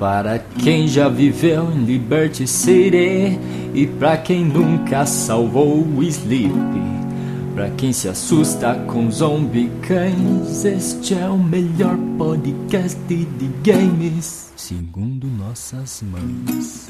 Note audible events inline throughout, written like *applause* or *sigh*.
Para quem já viveu em Liberty City e para quem nunca salvou o Sleep. Pra quem se assusta com zombie cães, este é o melhor podcast de games, segundo nossas mães.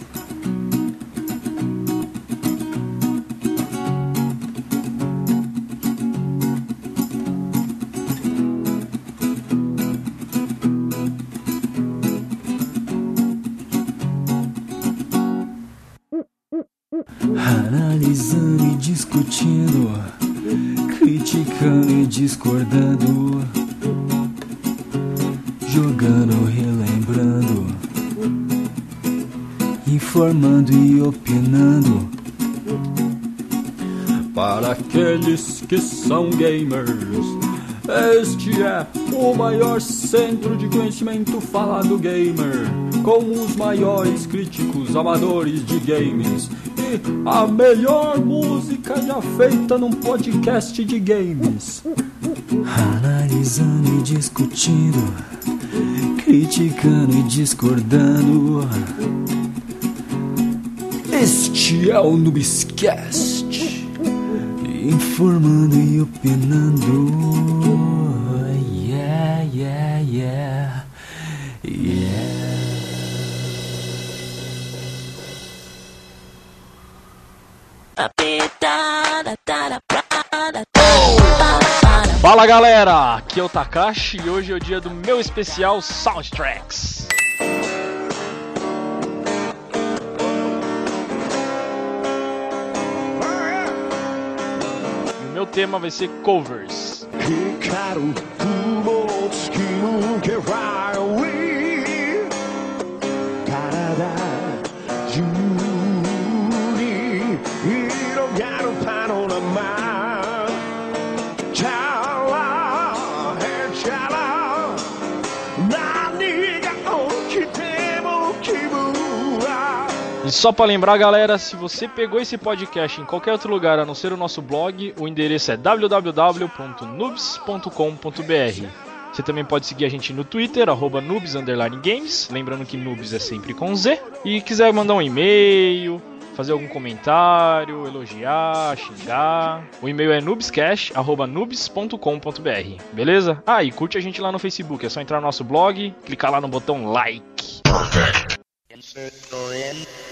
Gamers, este é o maior centro de conhecimento falado gamer, com os maiores críticos amadores de games e a melhor música já feita num podcast de games. Analisando e discutindo, criticando e discordando. Este é o Noobscast, informando e opinando. Yeah, yeah, yeah, yeah. Fala galera, aqui é o Takashi e hoje é o dia do meu especial Soundtracks. Meu tema vai ser covers. Só pra lembrar galera, se você pegou esse podcast em qualquer outro lugar a não ser o nosso blog, o endereço é www.noobs.com.br. Você também pode seguir a gente no Twitter, arroba noobs underline games, lembrando que noobs é sempre com Z. E quiser mandar um e-mail, fazer algum comentário, elogiar, xingar, o e-mail é noobscash.noobs.com.br, beleza? Ah, e curte a gente lá no Facebook, é só entrar no nosso blog, clicar lá no botão like. Batman.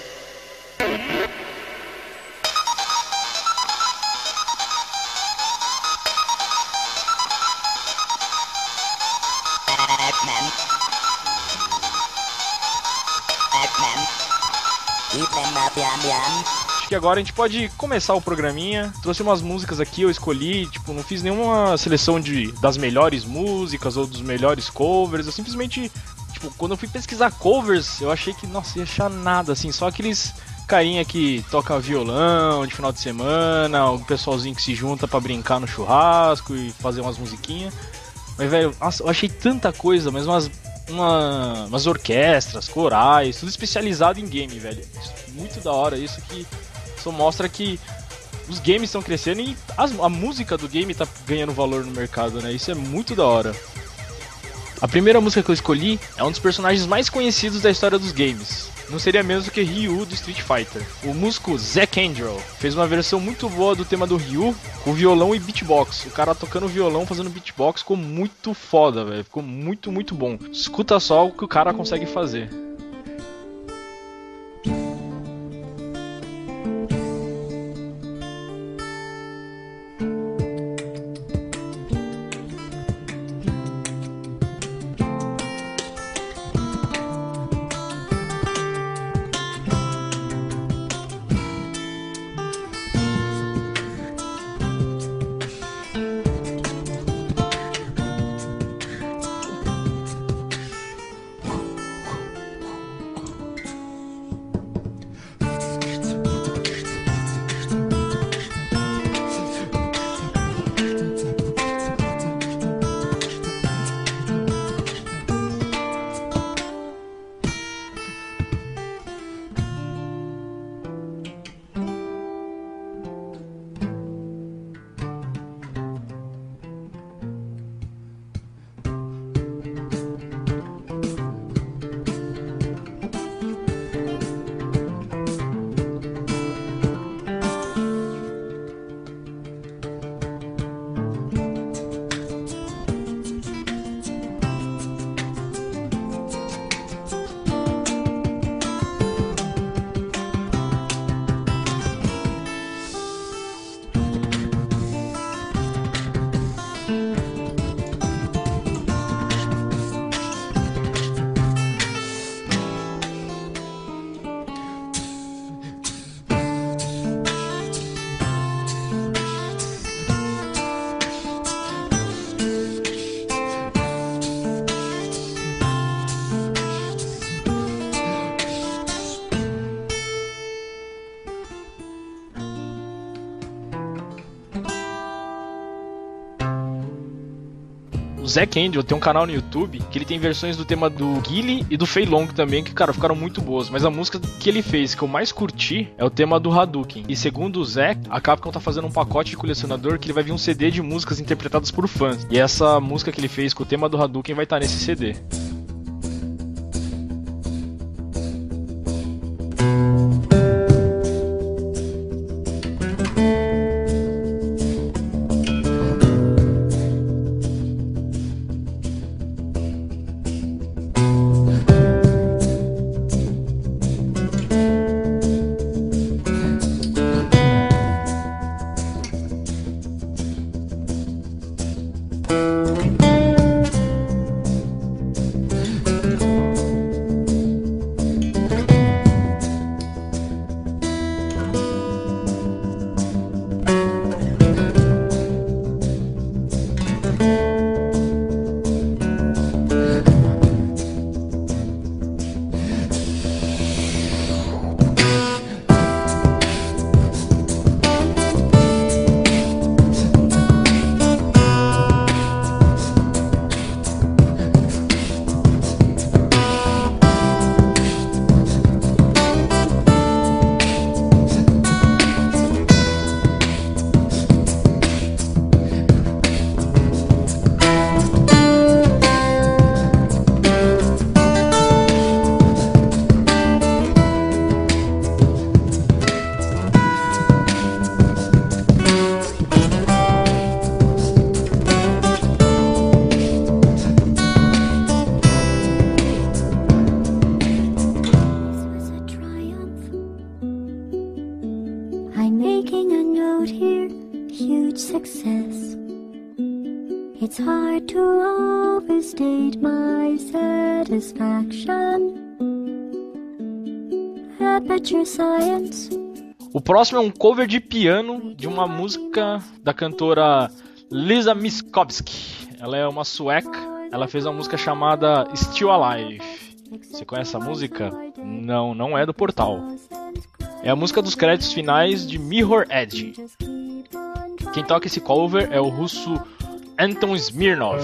Acho que agora a gente pode começar o programinha. Trouxe umas músicas aqui, eu escolhi, tipo, não fiz nenhuma seleção de das melhores músicas ou dos melhores covers. Eu simplesmente, tipo, quando eu fui pesquisar covers, eu achei que, nossa, ia achar nada, assim, só aqueles carinha que toca violão de final de semana, o pessoalzinho que se junta pra brincar no churrasco e fazer umas musiquinhas. Mas, velho, eu achei tanta coisa, mas umas, uma, umas orquestras, corais, tudo especializado em game, velho. Muito da hora isso que só mostra que os games estão crescendo e as- a música do game tá ganhando valor no mercado, né? Isso é muito da hora. A primeira música que eu escolhi é um dos personagens mais conhecidos da história dos games. Não seria menos do que Ryu do Street Fighter. O músico Zack Andrew fez uma versão muito boa do tema do Ryu com violão e beatbox. O cara tocando violão, fazendo beatbox, ficou muito foda, velho. Ficou muito, muito bom. Escuta só o que o cara consegue fazer. Zack Angel tem um canal no YouTube que ele tem versões do tema do Gilly e do Fei Long também, que, cara, ficaram muito boas. Mas a música que ele fez, que eu mais curti, é o tema do Hadouken. E segundo o Zack, a Capcom tá fazendo um pacote de colecionador que ele vai vir um CD de músicas interpretadas por fãs. E essa música que ele fez com o tema do Hadouken vai estar tá nesse CD. Próximo é um cover de piano de uma música da cantora Lisa Miskovsky. Ela é uma sueca. Ela fez uma música chamada Still Alive. Você conhece essa música? Não, não é do portal. É a música dos créditos finais de Mirror Edge. Quem toca esse cover é o russo Anton Smirnov.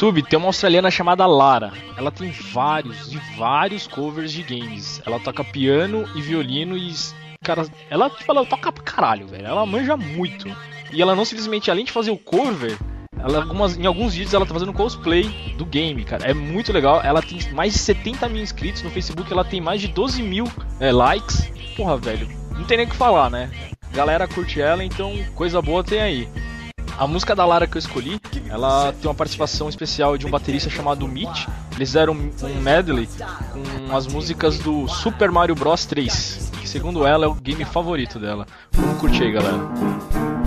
YouTube tem uma australiana chamada Lara. Ela tem vários e vários covers de games. Ela toca piano e violino e cara, ela tipo, ela toca pra caralho, velho. Ela manja muito. E ela não simplesmente além de fazer o cover, ela, algumas, em alguns vídeos ela tá fazendo cosplay do game, cara. É muito legal. Ela tem mais de 70 mil inscritos no Facebook, ela tem mais de 12 mil é, likes. Porra, velho, não tem nem o que falar, né? Galera curte ela, então coisa boa tem aí. A música da Lara que eu escolhi, ela tem uma participação especial de um baterista chamado Mitch. Eles fizeram um medley com as músicas do Super Mario Bros 3, que segundo ela é o game favorito dela. Vamos curtir aí, galera.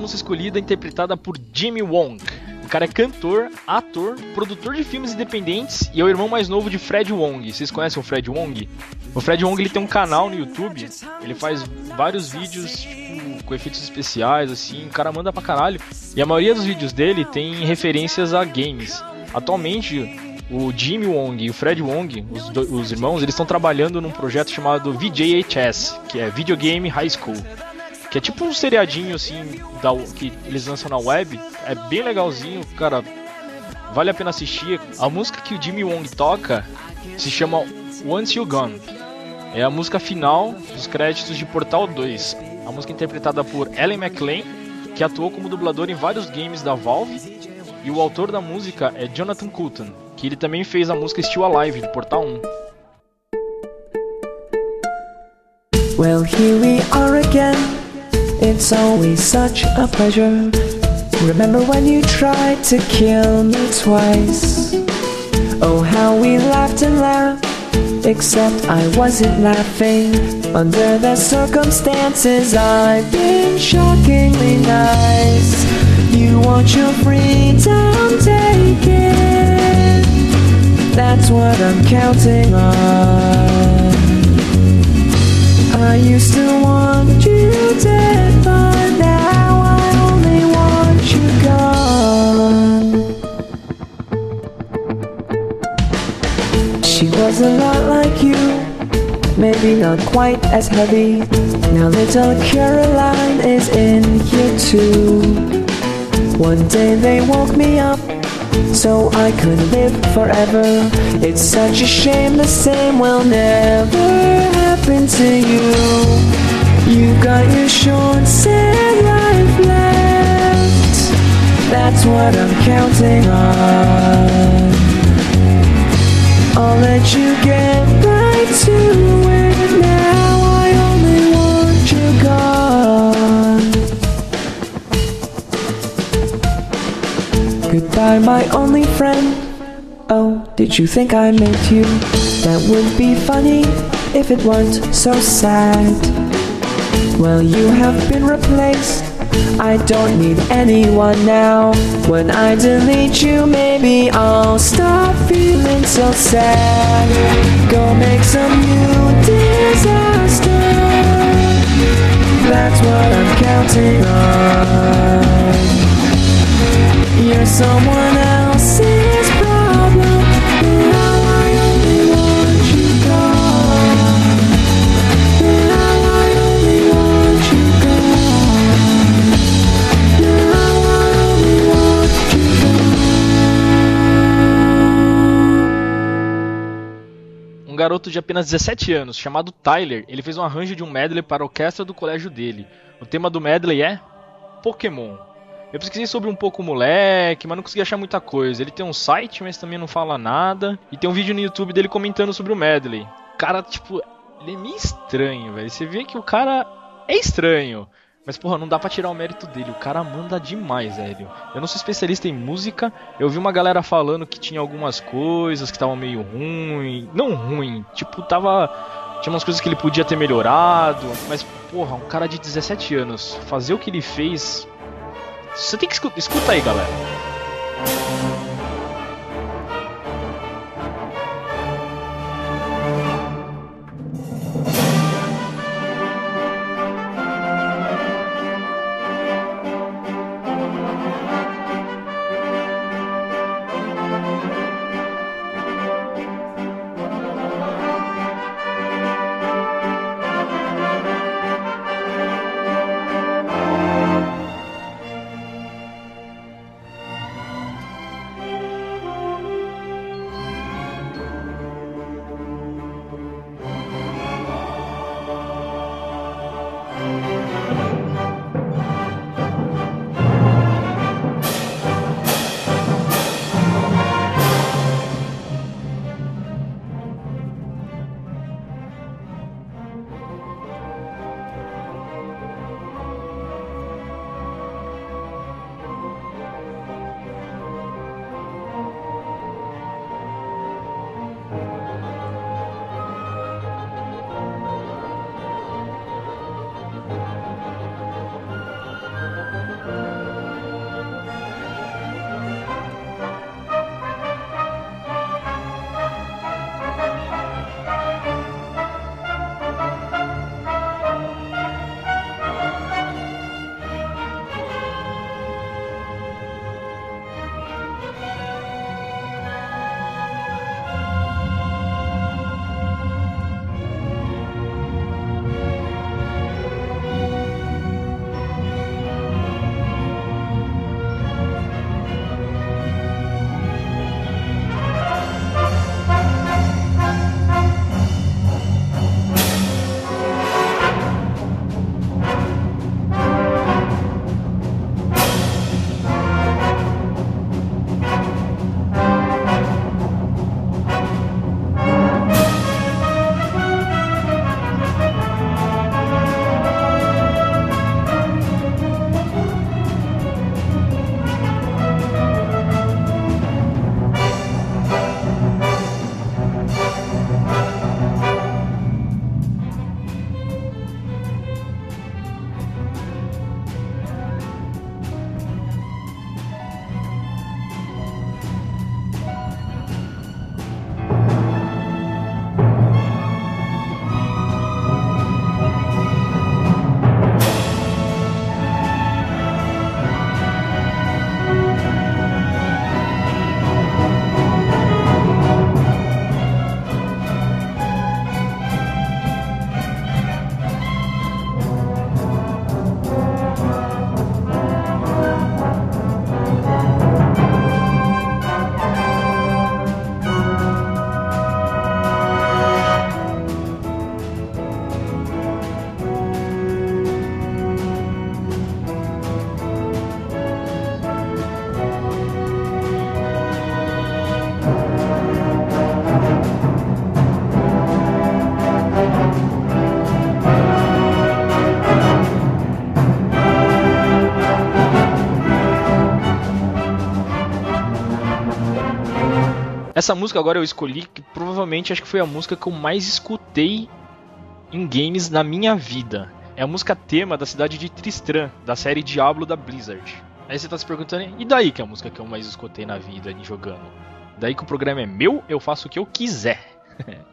Música escolhida interpretada por Jimmy Wong. O cara é cantor, ator, produtor de filmes independentes e é o irmão mais novo de Fred Wong. Vocês conhecem o Fred Wong? O Fred Wong ele tem um canal no YouTube, ele faz vários vídeos tipo, com efeitos especiais, assim, o cara manda pra caralho. E a maioria dos vídeos dele tem referências a games. Atualmente, o Jimmy Wong e o Fred Wong, os, do, os irmãos, eles estão trabalhando num projeto chamado VJHS, que é Video Game High School. Que é tipo um seriadinho assim da, que eles lançam na web. É bem legalzinho, cara. Vale a pena assistir. A música que o Jimmy Wong toca se chama Once You Gone. É a música final dos créditos de Portal 2. A música interpretada por Ellen McLean, que atuou como dublador em vários games da Valve. E o autor da música é Jonathan Coulton, que ele também fez a música Still Alive de Portal 1. Well, here we are again. It's always such a pleasure. Remember when you tried to kill me twice? Oh, how we laughed and laughed. Except I wasn't laughing. Under the circumstances, I've been shockingly nice. You want your freedom taken. That's what I'm counting on. I used to want you dead, but now I only want you gone. She was a lot like you, maybe not quite as heavy. Now little Caroline is in here too. One day they woke me up so I could live forever. It's such a shame the same will never to you. You got your short sad life left. That's what I'm counting on. I'll let you get right to it now. I only want you gone. Goodbye, my only friend. Oh, did you think I meant you? That would be funny if it weren't so sad. Well, you have been replaced. I don't need anyone now. When I delete you, maybe I'll stop feeling so sad. Go make some new disaster. That's what I'm counting on. You're someone else's garoto de apenas 17 anos, chamado Tyler, ele fez um arranjo de um medley para a orquestra do colégio dele. O tema do medley é Pokémon. Eu pesquisei sobre um pouco o moleque, mas não consegui achar muita coisa. Ele tem um site, mas também não fala nada. E tem um vídeo no YouTube dele comentando sobre o medley. Cara, tipo, ele é meio estranho, velho. Você vê que o cara é estranho. Mas, porra, não dá pra tirar o mérito dele. O cara manda demais, velho. Eu não sou especialista em música. Eu vi uma galera falando que tinha algumas coisas que estavam meio ruim. Não ruim, tipo, tava. Tinha umas coisas que ele podia ter melhorado. Mas, porra, um cara de 17 anos fazer o que ele fez. Você tem que escutar. Escuta aí, galera. Essa música agora eu escolhi, que provavelmente acho que foi a música que eu mais escutei em games na minha vida. É a música tema da cidade de Tristram, da série Diablo da Blizzard. Aí você tá se perguntando, e daí que é a música que eu mais escutei na vida jogando? Daí que o programa é meu, eu faço o que eu quiser.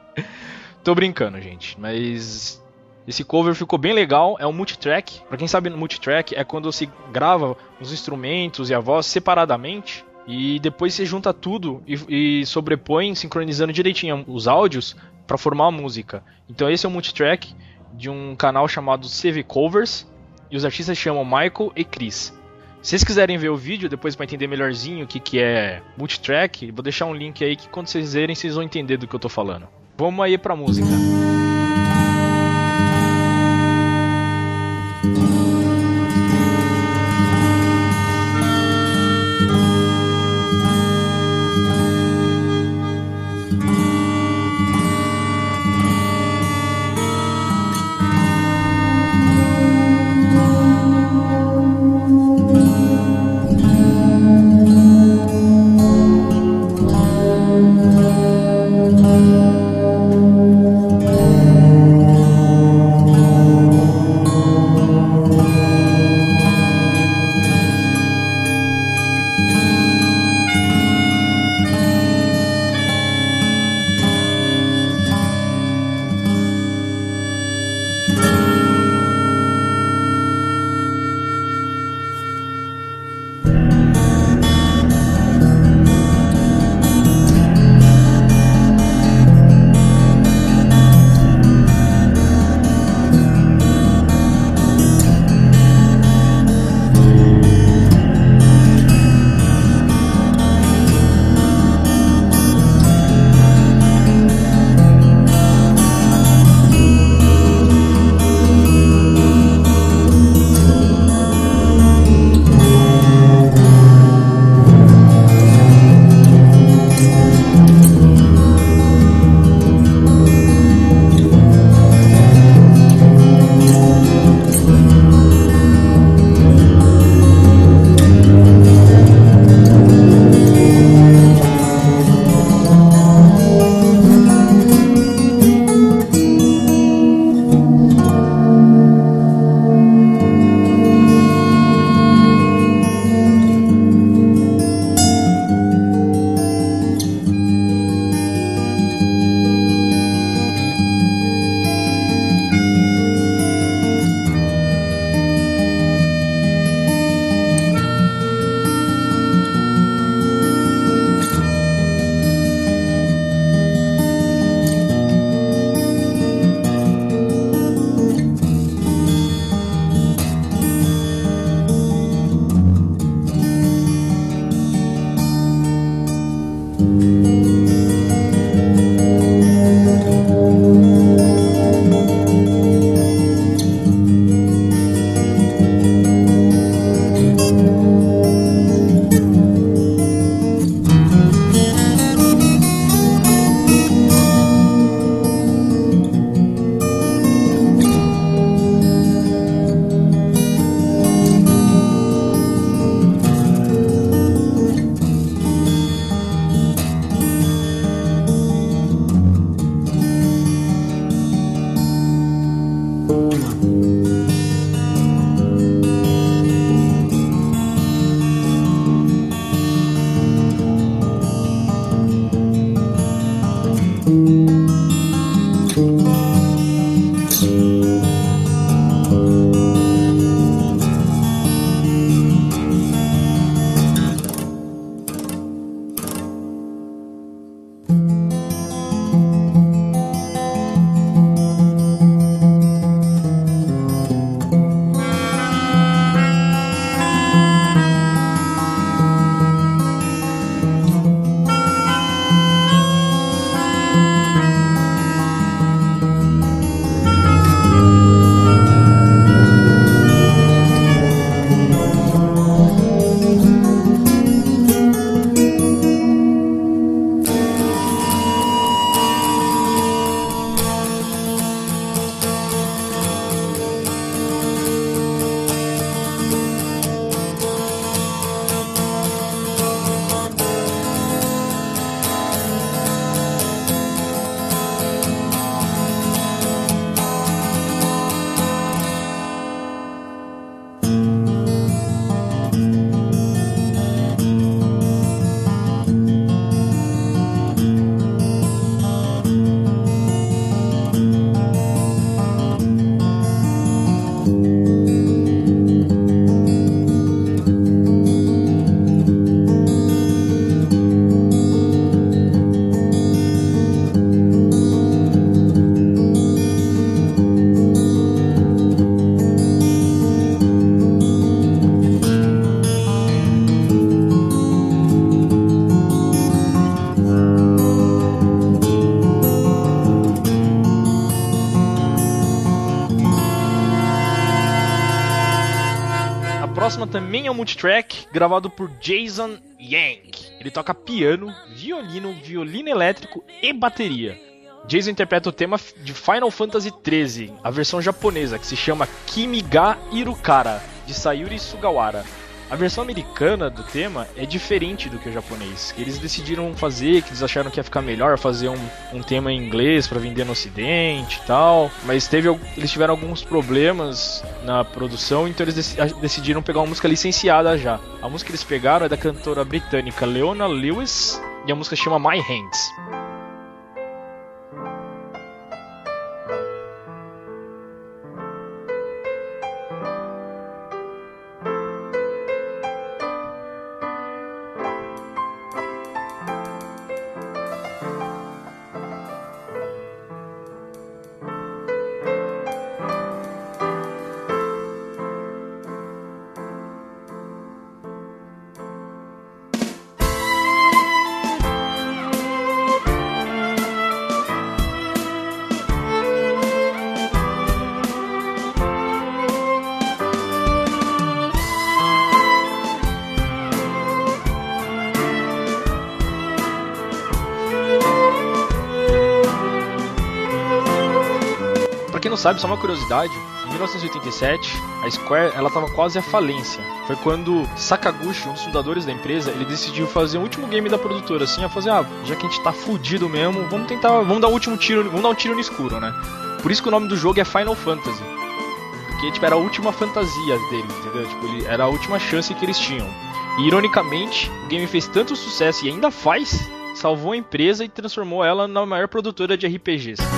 *laughs* Tô brincando, gente, mas esse cover ficou bem legal, é um multitrack. Para quem sabe, no multitrack é quando você grava os instrumentos e a voz separadamente e depois você junta tudo e, e sobrepõe, sincronizando direitinho os áudios para formar a música. Então esse é um multitrack de um canal chamado CV Covers e os artistas chamam Michael e Chris. Se vocês quiserem ver o vídeo depois para entender melhorzinho o que, que é multitrack, vou deixar um link aí que quando vocês verem vocês vão entender do que eu tô falando. Vamos aí pra música. próxima também é um multitrack, gravado por Jason Yank. Ele toca piano, violino, violino elétrico e bateria. Jason interpreta o tema de Final Fantasy XIII, a versão japonesa, que se chama Kimiga Irukara, de Sayuri Sugawara. A versão americana do tema é diferente do que o japonês. Eles decidiram fazer, que eles acharam que ia ficar melhor fazer um, um tema em inglês para vender no ocidente e tal. Mas teve, eles tiveram alguns problemas na produção, então eles dec decidiram pegar uma música licenciada já. A música que eles pegaram é da cantora britânica Leona Lewis e a música chama My Hands. Não sabe, só uma curiosidade, em 1987, a Square ela estava quase à falência. Foi quando Sakaguchi, um dos fundadores da empresa, ele decidiu fazer o último game da produtora, assim, a fazer, ah, já que a gente tá fudido mesmo, vamos tentar, vamos dar o último tiro, vamos dar um tiro no escuro, né? Por isso que o nome do jogo é Final Fantasy. Porque, tipo, era a última fantasia deles, entendeu? Tipo, ele, era a última chance que eles tinham. E, ironicamente, o game fez tanto sucesso e ainda faz, salvou a empresa e transformou ela na maior produtora de RPGs.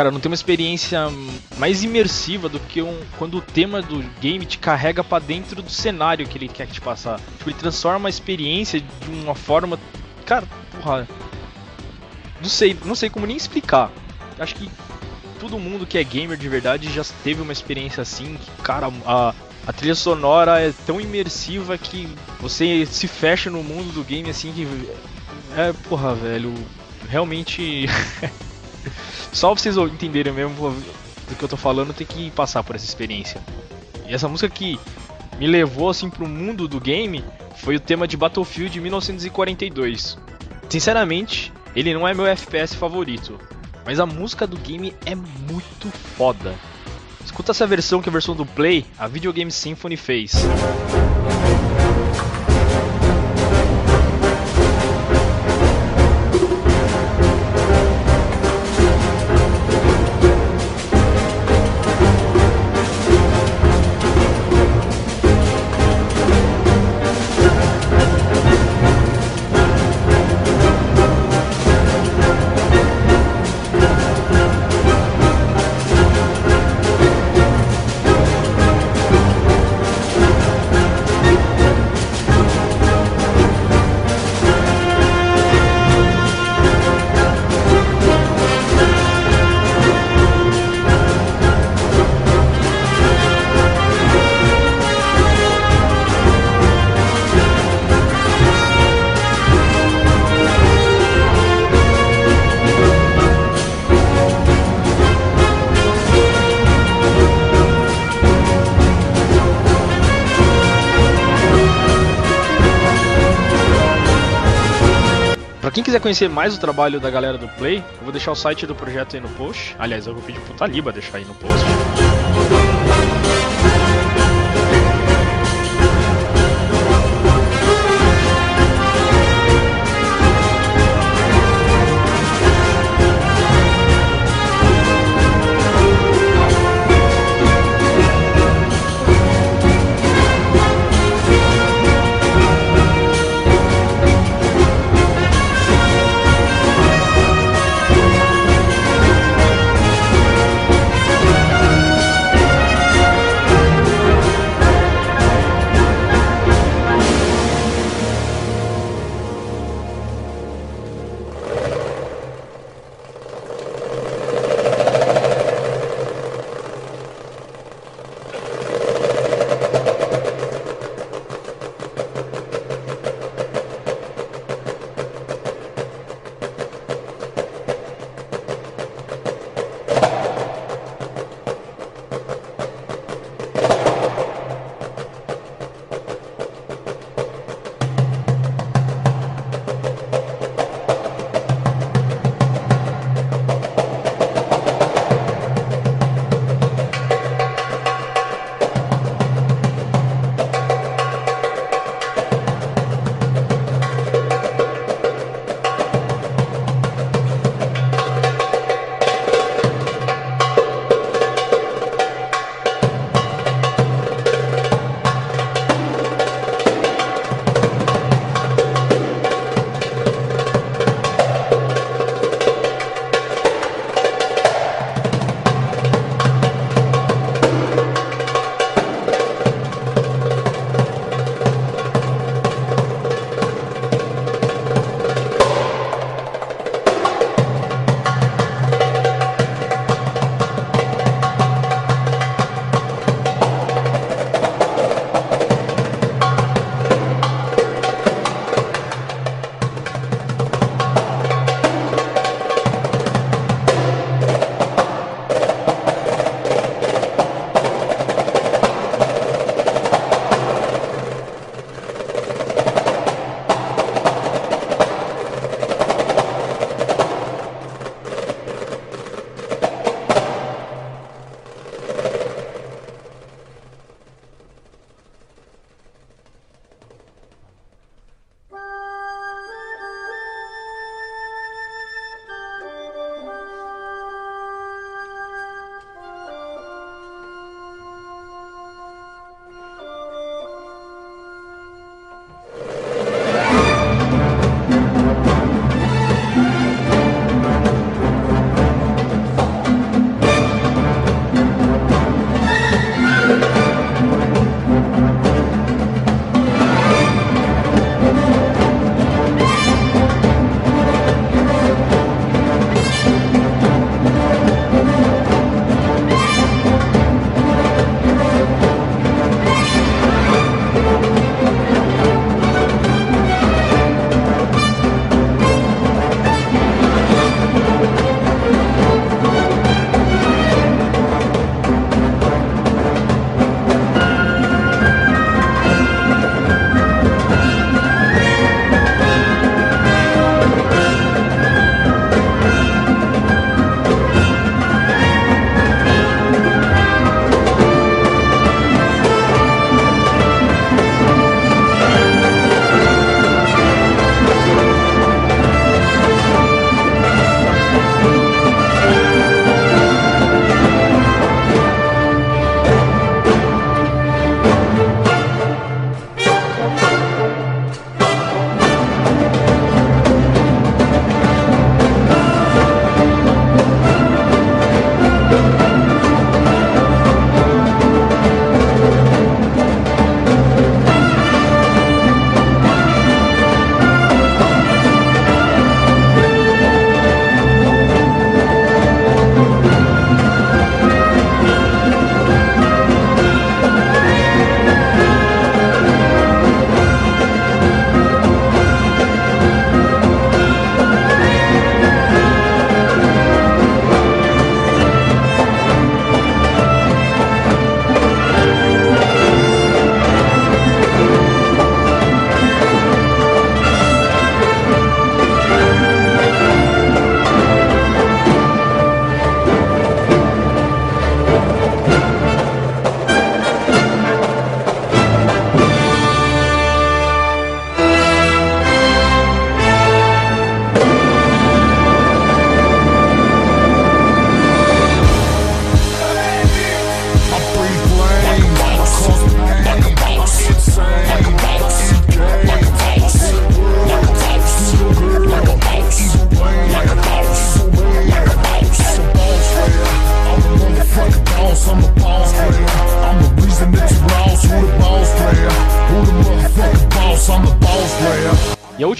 Cara, não tem uma experiência mais imersiva do que um, quando o tema do game te carrega para dentro do cenário que ele quer te passar. Tipo, ele transforma a experiência de uma forma. Cara, porra. Não sei, não sei como nem explicar. Acho que todo mundo que é gamer de verdade já teve uma experiência assim. Que, cara, a, a trilha sonora é tão imersiva que você se fecha no mundo do game assim que. É, porra, velho. Realmente. *laughs* Só pra vocês entenderem mesmo do que eu tô falando, tem que passar por essa experiência. E essa música que me levou assim pro mundo do game foi o tema de Battlefield 1942. Sinceramente, ele não é meu FPS favorito, mas a música do game é muito foda. Escuta essa versão que é a versão do Play, a Video Game Symphony fez. Quiser conhecer mais o trabalho da galera do Play, eu vou deixar o site do projeto aí no post. Aliás, eu vou pedir pro Taliba deixar aí no post.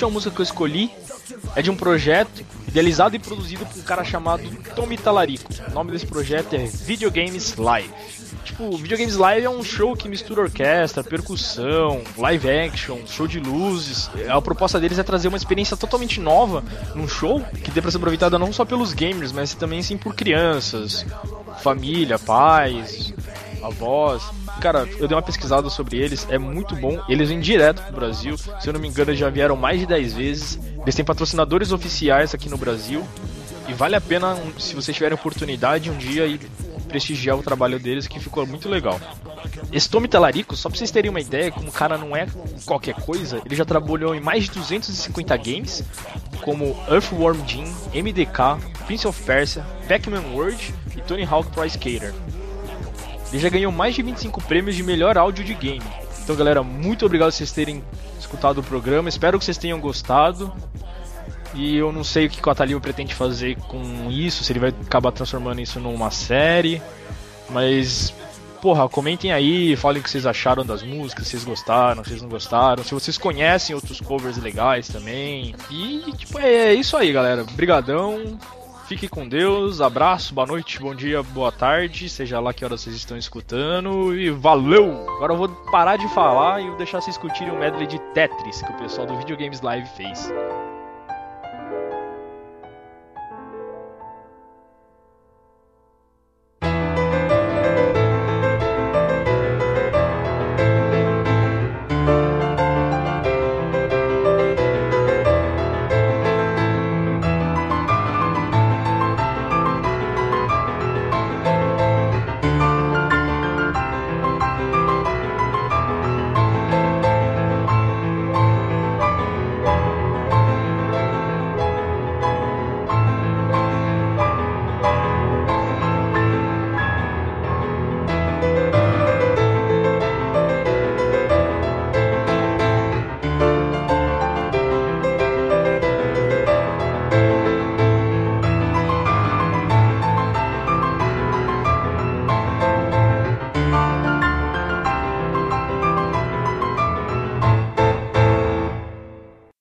Última música que eu escolhi é de um projeto idealizado e produzido por um cara chamado Tommy Talarico. O nome desse projeto é Videogames Live. Tipo, Videogames Live é um show que mistura orquestra, percussão, live action, show de luzes. A proposta deles é trazer uma experiência totalmente nova num show que dê pra ser aproveitada não só pelos gamers, mas também sim por crianças, família, pais, avós. Cara, eu dei uma pesquisada sobre eles, é muito bom. Eles vêm direto pro Brasil. Se eu não me engano, já vieram mais de 10 vezes. Eles têm patrocinadores oficiais aqui no Brasil. E vale a pena, se vocês tiverem oportunidade, um dia ir prestigiar o trabalho deles, que ficou muito legal. Esse Tommy Talarico, só pra vocês terem uma ideia, como o cara não é qualquer coisa, ele já trabalhou em mais de 250 games, como Earthworm Jim, MDK, Prince of Persia, Pac-Man World e Tony Hawk Pro Skater. Ele já ganhou mais de 25 prêmios de melhor áudio de game. Então, galera, muito obrigado vocês terem escutado o programa. Espero que vocês tenham gostado. E eu não sei o que o Atalio pretende fazer com isso, se ele vai acabar transformando isso numa série. Mas, porra, comentem aí, falem o que vocês acharam das músicas, se vocês gostaram, se vocês não gostaram, se vocês conhecem outros covers legais também. E, tipo, é isso aí, galera. Brigadão. Fique com Deus, abraço, boa noite, bom dia, boa tarde, seja lá que horas vocês estão escutando e valeu! Agora eu vou parar de falar e vou deixar vocês curtirem o medley de Tetris que o pessoal do Videogames Live fez.